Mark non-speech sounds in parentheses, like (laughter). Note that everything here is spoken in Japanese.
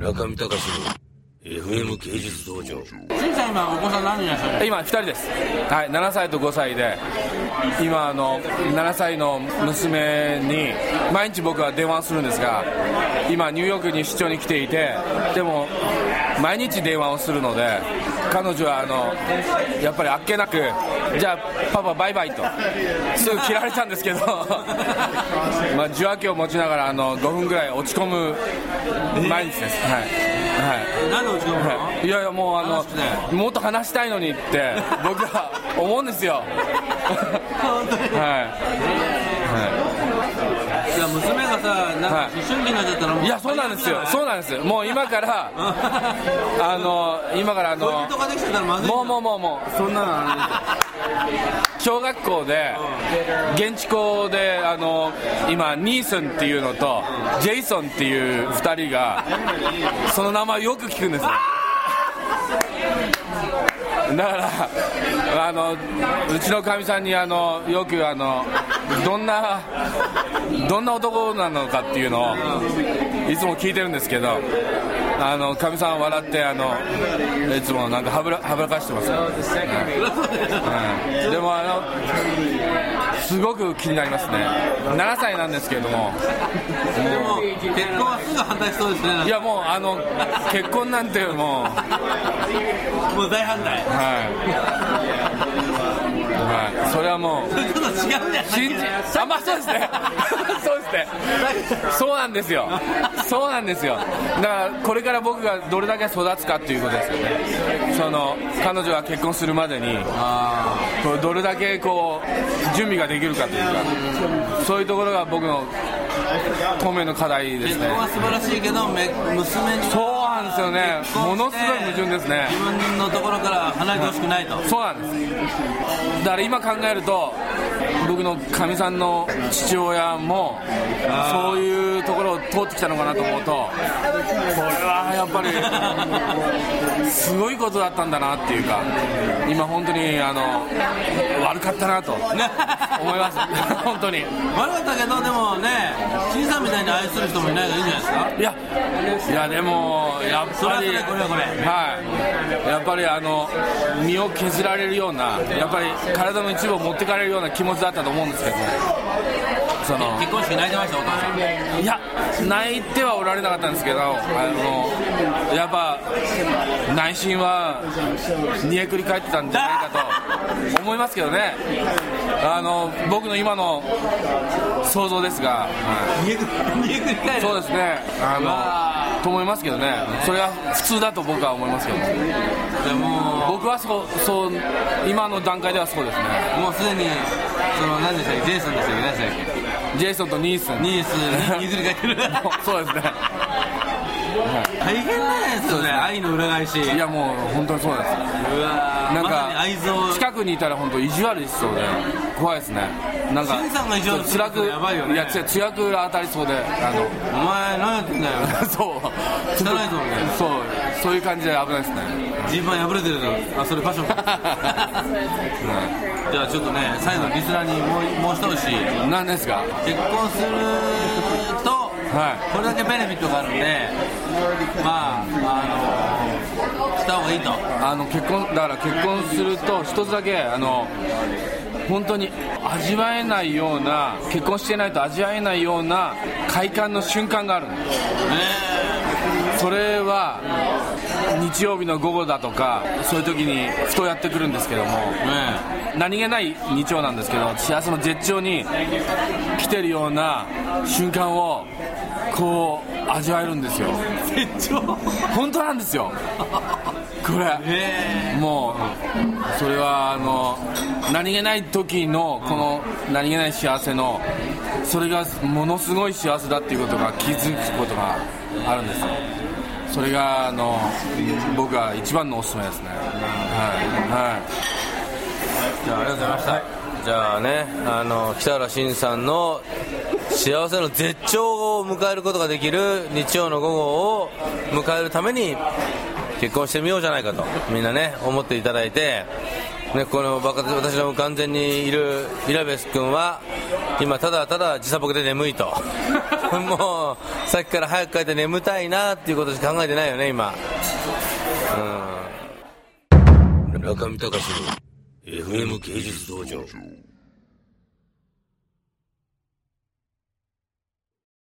中見隆の FM 芸術道場。しんさん今お子さん何人いらっしゃる？今2人です、はい、7歳と5歳で今あの7歳の娘に毎日僕は電話するんですが今ニューヨークに出張に来ていてでも毎日電話をするので彼女はあのやっぱりあっけなくじゃあパパバイバイと。すぐ切られたんですけど。(laughs) まあ受話器を持ちながらあの5分ぐらい落ち込む毎日です。はい、はい。何で落ち込むの、いやいやもうあのもっと話したいのにって僕は思うんですよ。(laughs) はいさになっちゃったらもういいやそうなんですよ。そうなんですよ。もう今から (laughs) あの今からあのもうもうもうもう。そんなのあれですよ小学校で現地校であの今ニーソンっていうのとジェイソンっていう2人がその名前よく聞くんですよだからあのうちのかみさんにあのよくあのどんなどんな男なのかっていうのをいつも聞いてるんですけどあのかみさん笑ってあのいつもなんかはぶらはぶらかしてますよ、はいでもあのすごく気になりますね。7歳なんですけれどもでも。結婚はすぐ反対しそうですね。いやもうあの結婚なんてもう。(laughs) もう大反対。はい、はい、それはもう。ちょっと違うんじゃない？信じあまあそうですね。(laughs) そうですね。そうなんですよ。そうなんですよ。だからこれから僕がどれだけ育つかっていうことですよね。その彼女が結婚するまでにこうどれだけこう準備ができるかというか。そういうところが僕の当面の課題ですね。結婚は素晴らしいけどめ娘にそうなんですよね。ものすごい矛盾ですね。自分のところから離れてほしくないと。そうなんです。だから今考えると僕のかみさんの父親もそういうところを通ってきたのかなと思うとこれはやっぱりすごいことだったんだなっていうか今本当にあの悪かったなと思います。(laughs) 本当に。悪かったけどでもねみたいに愛する人もいないいいんじゃないですか？いやいやでもやっぱりこれはこれ。はい。やっぱりあの身を削られるようなやっぱり体の一部を持ってかれるような気持ちだったと思うんですけどその結婚式泣いてましたお父さん。いや泣いてはおられなかったんですけどあのやっぱ内心は煮えくり返ってたんじゃないかと思いますけどね。あの僕の今の想像ですが、はい。(laughs) そうですね。あのと思いますけどね。それは普通だと僕は思いますけど。でも僕はそうそう今の段階ではそうですね。もうすでにその何でしたっけ？ジェイソンでしたっけ？何でしたっジェイソンとニース。ニース。に譲り返ってる。(laughs) そうですね大変なんですよね愛の裏返し。いやもう本当にそうです。うわー。なんか愛憎。近くにいたら本当意地悪しそうで怖いですね。なんか新さんが意地悪する辛くやばいよね。いやつ強く当たりそうであお前何やってんだよ。の (laughs) そう。汚いぞみたいな。そう。そういう感じで危ないですね。ジーパン破れてるぞ。あそれファッションか。(laughs) じゃあちょっとね最後リスナーにもうもう一押し。何ですか？結婚するとはい。これだけベネフィットがあるんでまああのした方がいいと。あの結婚だから結婚すると一つだけあの本当に味わえないような結婚してないと味わえないような快感の瞬間があるの。それは日曜日の午後だとかそういう時にふとやってくるんですけども。ね何気ない日曜なんですけど幸せの絶頂に来てるような瞬間をこう味わえるんですよ。絶頂本当なんですよ。これ。え。もうそれはあの何気ない時のこの何気ない幸せのそれがものすごい幸せだっていうことが気づくことがあるんですよ。それがあの僕は一番のおすすめですね。はい。はい。じゃあありがとうございました。じゃあねあの北原慎さんの幸せの絶頂を迎えることができる日曜の午後を迎えるために結婚してみようじゃないかとみんなね思っていただいて、ね、このバカ私の完全にいるイラベス君は今ただただ時差ボケで眠いと。(laughs) もうさっきから早く帰って眠たいなっていうことしか考えてないよね今。うん。中見隆の FM 芸術道場。